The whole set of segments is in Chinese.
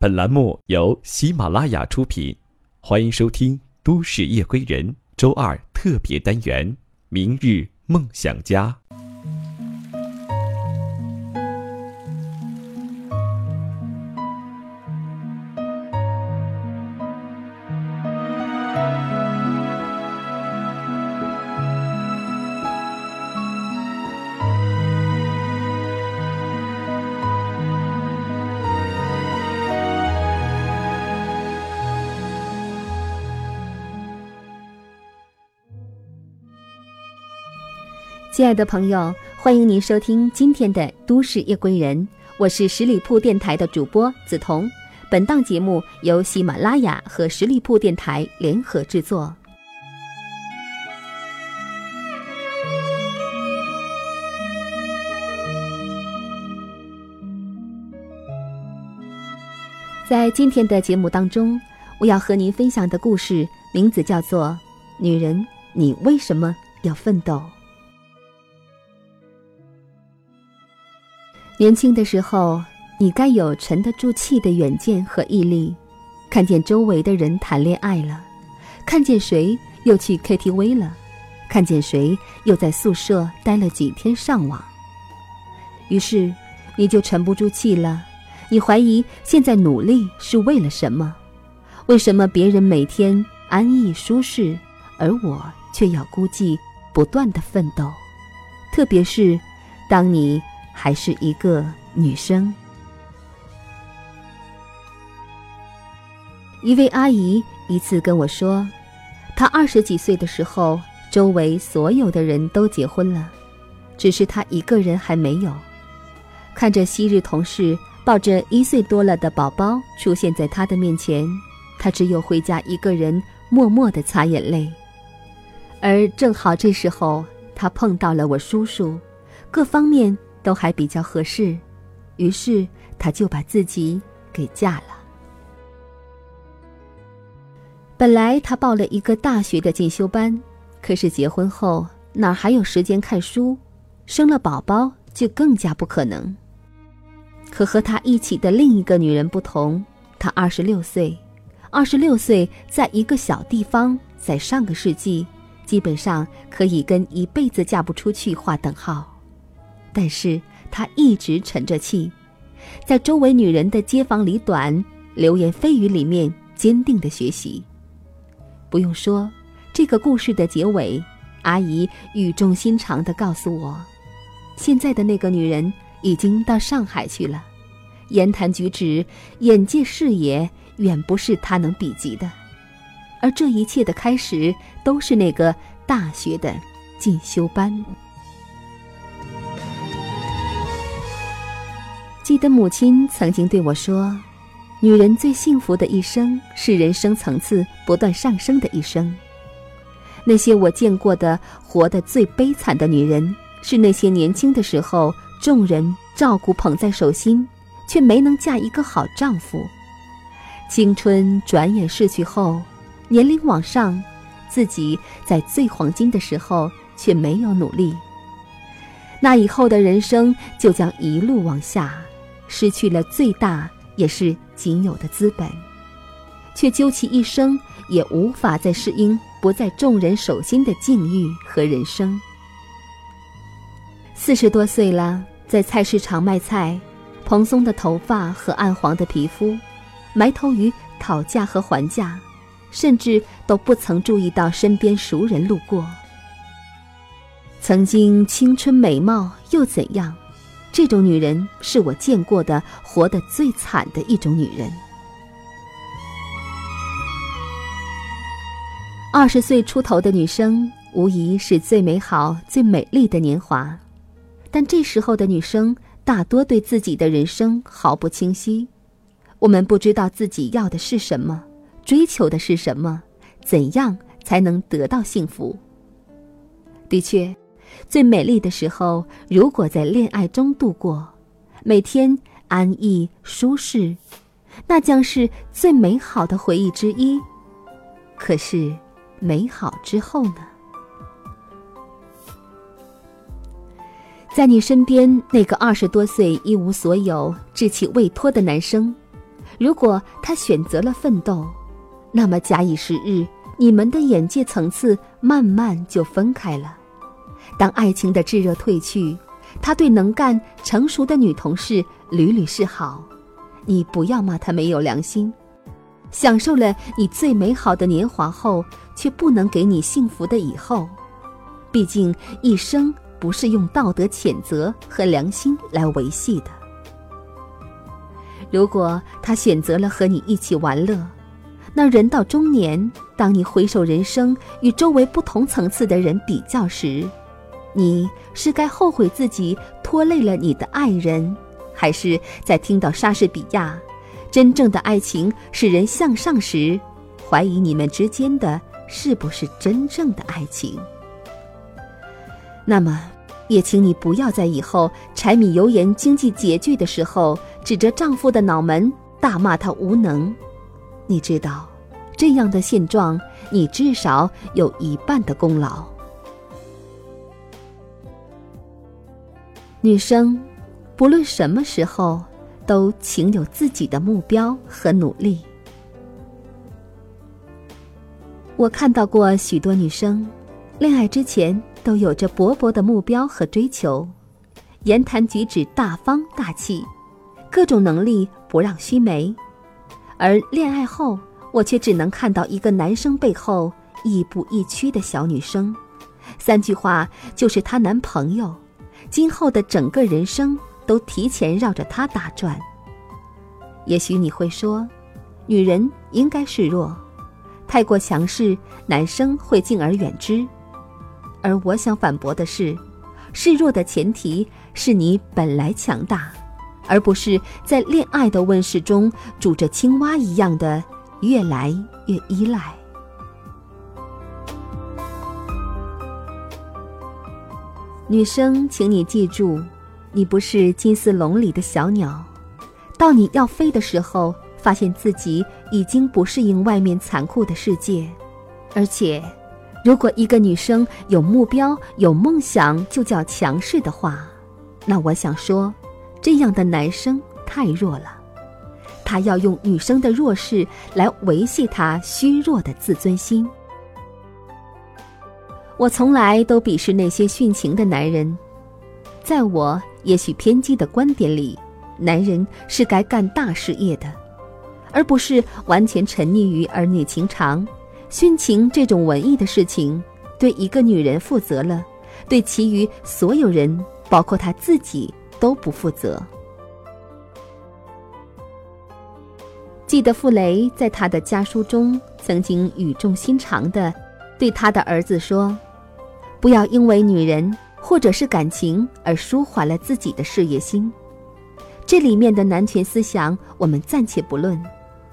本栏目由喜马拉雅出品，欢迎收听《都市夜归人》周二特别单元《明日梦想家》。亲爱的朋友，欢迎您收听今天的《都市夜归人》，我是十里铺电台的主播梓潼。本档节目由喜马拉雅和十里铺电台联合制作。在今天的节目当中，我要和您分享的故事名字叫做《女人，你为什么要奋斗》。年轻的时候，你该有沉得住气的远见和毅力。看见周围的人谈恋爱了，看见谁又去 KTV 了，看见谁又在宿舍待了几天上网。于是，你就沉不住气了。你怀疑现在努力是为了什么？为什么别人每天安逸舒适，而我却要孤寂不断的奋斗？特别是，当你。还是一个女生。一位阿姨一次跟我说，她二十几岁的时候，周围所有的人都结婚了，只是她一个人还没有。看着昔日同事抱着一岁多了的宝宝出现在她的面前，她只有回家一个人默默的擦眼泪。而正好这时候，她碰到了我叔叔，各方面。都还比较合适，于是他就把自己给嫁了。本来他报了一个大学的进修班，可是结婚后哪还有时间看书？生了宝宝就更加不可能。可和他一起的另一个女人不同，她二十六岁，二十六岁在一个小地方，在上个世纪，基本上可以跟一辈子嫁不出去划等号。但是他一直沉着气，在周围女人的街坊里短、流言蜚语里面坚定的学习。不用说，这个故事的结尾，阿姨语重心长地告诉我：现在的那个女人已经到上海去了，言谈举止、眼界视野远不是她能比及的。而这一切的开始，都是那个大学的进修班。记得母亲曾经对我说：“女人最幸福的一生是人生层次不断上升的一生。”那些我见过的活得最悲惨的女人，是那些年轻的时候众人照顾捧在手心，却没能嫁一个好丈夫；青春转眼逝去后，年龄往上，自己在最黄金的时候却没有努力。那以后的人生就将一路往下。失去了最大也是仅有的资本，却究其一生也无法再适应不在众人手心的境遇和人生。四十多岁了，在菜市场卖菜，蓬松的头发和暗黄的皮肤，埋头于讨价和还价，甚至都不曾注意到身边熟人路过。曾经青春美貌又怎样？这种女人是我见过的活得最惨的一种女人。二十岁出头的女生，无疑是最美好、最美丽的年华，但这时候的女生大多对自己的人生毫不清晰。我们不知道自己要的是什么，追求的是什么，怎样才能得到幸福？的确。最美丽的时候，如果在恋爱中度过，每天安逸舒适，那将是最美好的回忆之一。可是，美好之后呢？在你身边那个二十多岁一无所有、稚气未脱的男生，如果他选择了奋斗，那么假以时日，你们的眼界层次慢慢就分开了。当爱情的炙热褪去，他对能干成熟的女同事屡屡示好，你不要骂他没有良心。享受了你最美好的年华后，却不能给你幸福的以后。毕竟一生不是用道德谴责和良心来维系的。如果他选择了和你一起玩乐，那人到中年，当你回首人生与周围不同层次的人比较时，你是该后悔自己拖累了你的爱人，还是在听到莎士比亚？真正的爱情使人向上时，怀疑你们之间的是不是真正的爱情。那么，也请你不要在以后柴米油盐、经济拮据的时候，指着丈夫的脑门大骂他无能。你知道，这样的现状，你至少有一半的功劳。女生，不论什么时候。都请有自己的目标和努力。我看到过许多女生，恋爱之前都有着勃勃的目标和追求，言谈举止大方大气，各种能力不让须眉；而恋爱后，我却只能看到一个男生背后亦步亦趋的小女生，三句话就是她男朋友，今后的整个人生。都提前绕着他打转。也许你会说，女人应该示弱，太过强势，男生会敬而远之。而我想反驳的是，示弱的前提是你本来强大，而不是在恋爱的温室中煮着青蛙一样的越来越依赖。女生，请你记住。你不是金丝笼里的小鸟，到你要飞的时候，发现自己已经不适应外面残酷的世界。而且，如果一个女生有目标、有梦想就叫强势的话，那我想说，这样的男生太弱了。他要用女生的弱势来维系他虚弱的自尊心。我从来都鄙视那些殉情的男人，在我。也许偏激的观点里，男人是该干大事业的，而不是完全沉溺于儿女情长。殉情这种文艺的事情，对一个女人负责了，对其余所有人，包括她自己，都不负责。记得傅雷在他的家书中曾经语重心长的对他的儿子说：“不要因为女人。”或者是感情而舒缓了自己的事业心，这里面的男权思想我们暂且不论，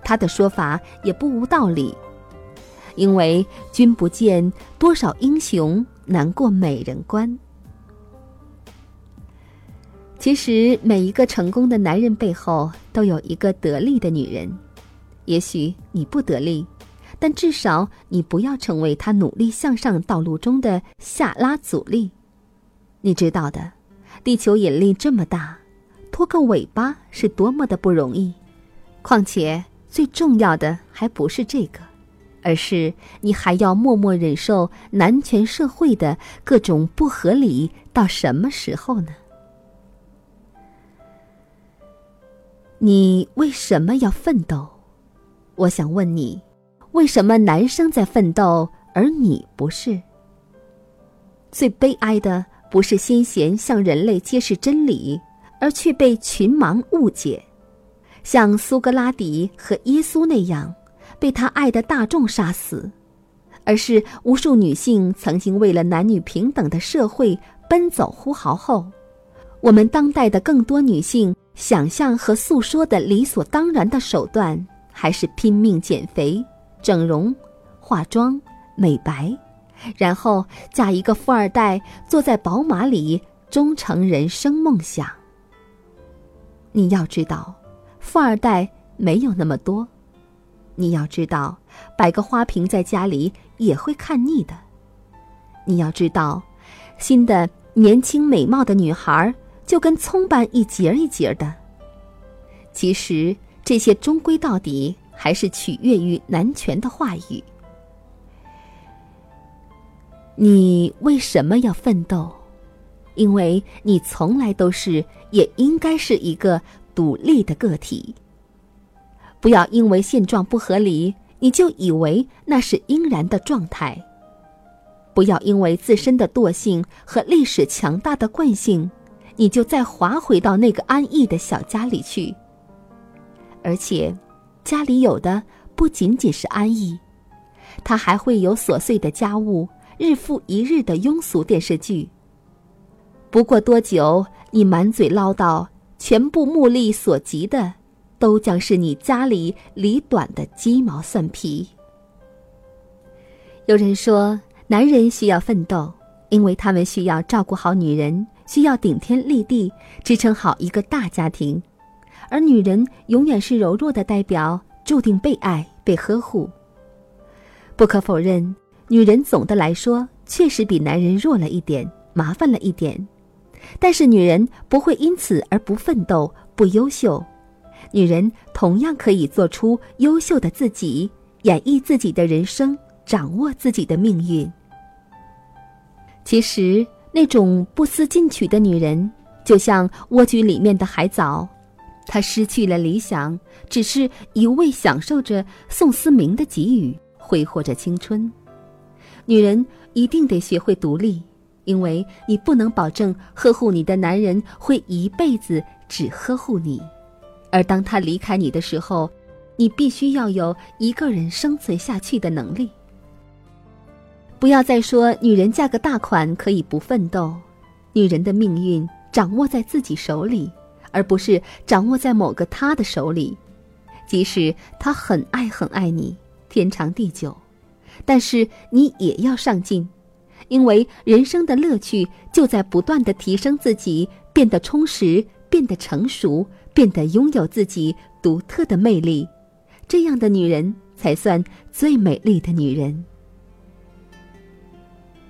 他的说法也不无道理，因为君不见多少英雄难过美人关。其实每一个成功的男人背后都有一个得力的女人，也许你不得力，但至少你不要成为他努力向上道路中的下拉阻力。你知道的，地球引力这么大，拖个尾巴是多么的不容易。况且最重要的还不是这个，而是你还要默默忍受男权社会的各种不合理到什么时候呢？你为什么要奋斗？我想问你，为什么男生在奋斗，而你不是？最悲哀的。不是先贤向人类揭示真理，而却被群盲误解，像苏格拉底和耶稣那样被他爱的大众杀死，而是无数女性曾经为了男女平等的社会奔走呼号后，我们当代的更多女性想象和诉说的理所当然的手段，还是拼命减肥、整容、化妆、美白。然后嫁一个富二代，坐在宝马里，终成人生梦想。你要知道，富二代没有那么多。你要知道，摆个花瓶在家里也会看腻的。你要知道，新的年轻美貌的女孩就跟葱般一节一节的。其实，这些终归到底还是取悦于男权的话语。你为什么要奋斗？因为你从来都是，也应该是一个独立的个体。不要因为现状不合理，你就以为那是应然的状态。不要因为自身的惰性和历史强大的惯性，你就再滑回到那个安逸的小家里去。而且，家里有的不仅仅是安逸，他还会有琐碎的家务。日复一日的庸俗电视剧。不过多久，你满嘴唠叨，全部目力所及的，都将是你家里里短的鸡毛蒜皮。有人说，男人需要奋斗，因为他们需要照顾好女人，需要顶天立地，支撑好一个大家庭，而女人永远是柔弱的代表，注定被爱、被呵护。不可否认。女人总的来说确实比男人弱了一点，麻烦了一点，但是女人不会因此而不奋斗、不优秀。女人同样可以做出优秀的自己，演绎自己的人生，掌握自己的命运。其实，那种不思进取的女人，就像蜗居里面的海藻，她失去了理想，只是一味享受着宋思明的给予，挥霍着青春。女人一定得学会独立，因为你不能保证呵护你的男人会一辈子只呵护你，而当他离开你的时候，你必须要有一个人生存下去的能力。不要再说女人嫁个大款可以不奋斗，女人的命运掌握在自己手里，而不是掌握在某个他的手里，即使他很爱很爱你，天长地久。但是你也要上进，因为人生的乐趣就在不断的提升自己，变得充实，变得成熟，变得拥有自己独特的魅力。这样的女人才算最美丽的女人。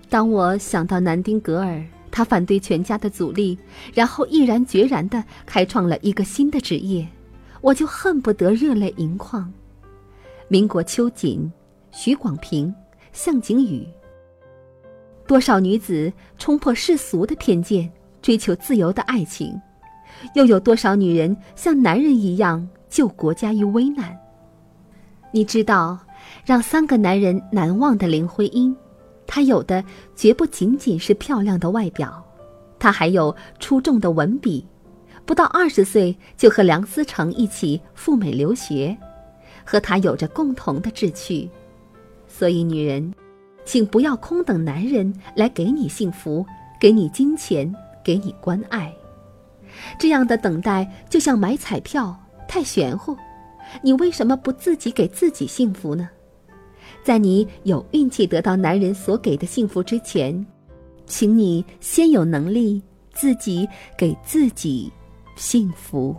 当我想到南丁格尔，他反对全家的阻力，然后毅然决然地开创了一个新的职业，我就恨不得热泪盈眶。民国秋瑾。徐广平、向景宇，多少女子冲破世俗的偏见，追求自由的爱情，又有多少女人像男人一样救国家于危难？你知道，让三个男人难忘的林徽因，她有的绝不仅仅是漂亮的外表，她还有出众的文笔。不到二十岁就和梁思成一起赴美留学，和他有着共同的志趣。所以，女人，请不要空等男人来给你幸福，给你金钱，给你关爱。这样的等待就像买彩票，太玄乎。你为什么不自己给自己幸福呢？在你有运气得到男人所给的幸福之前，请你先有能力自己给自己幸福。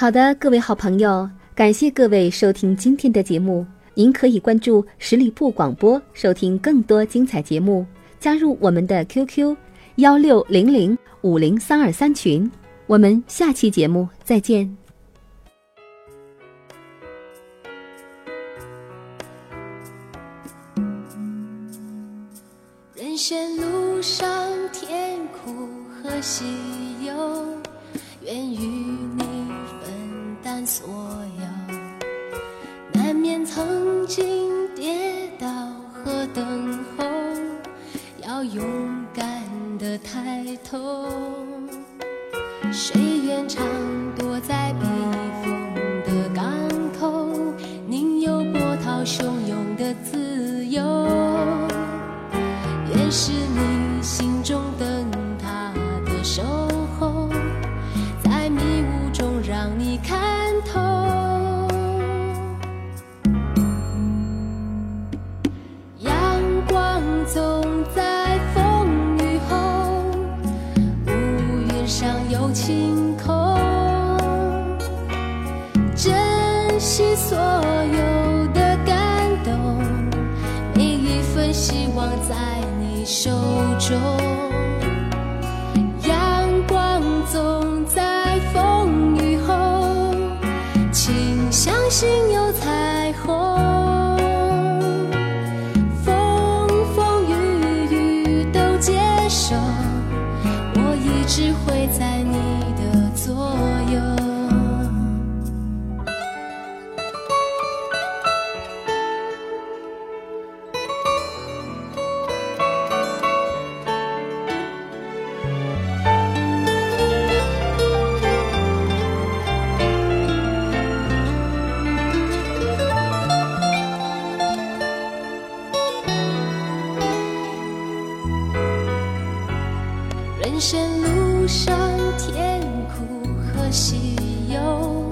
好的，各位好朋友，感谢各位收听今天的节目。您可以关注十里铺广播，收听更多精彩节目，加入我们的 QQ 幺六零零五零三二三群。我们下期节目再见。人生路上甜苦和喜忧，愿与你。所有难免曾经跌倒和等候，要勇敢的抬头。谁愿常躲在避风的港口？宁有波涛汹涌的自由。愿是你心中灯塔的守候，在迷雾中让你看。头阳光总在风雨后乌云上有晴空珍惜所有的感动每一份希望在你手中。人生路上甜苦和喜忧。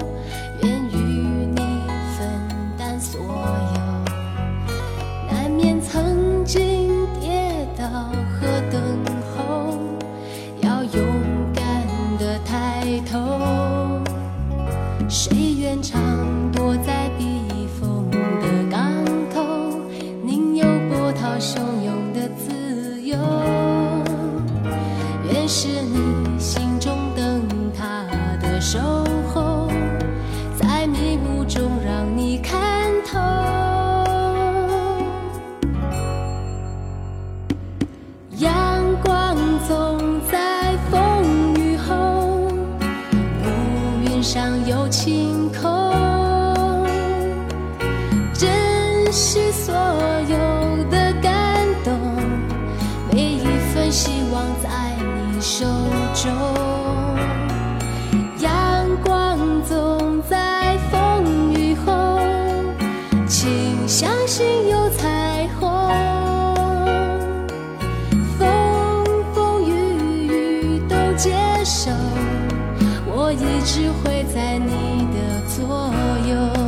只会在你的左右。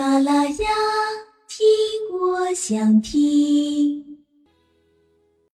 马拉雅，听我想听。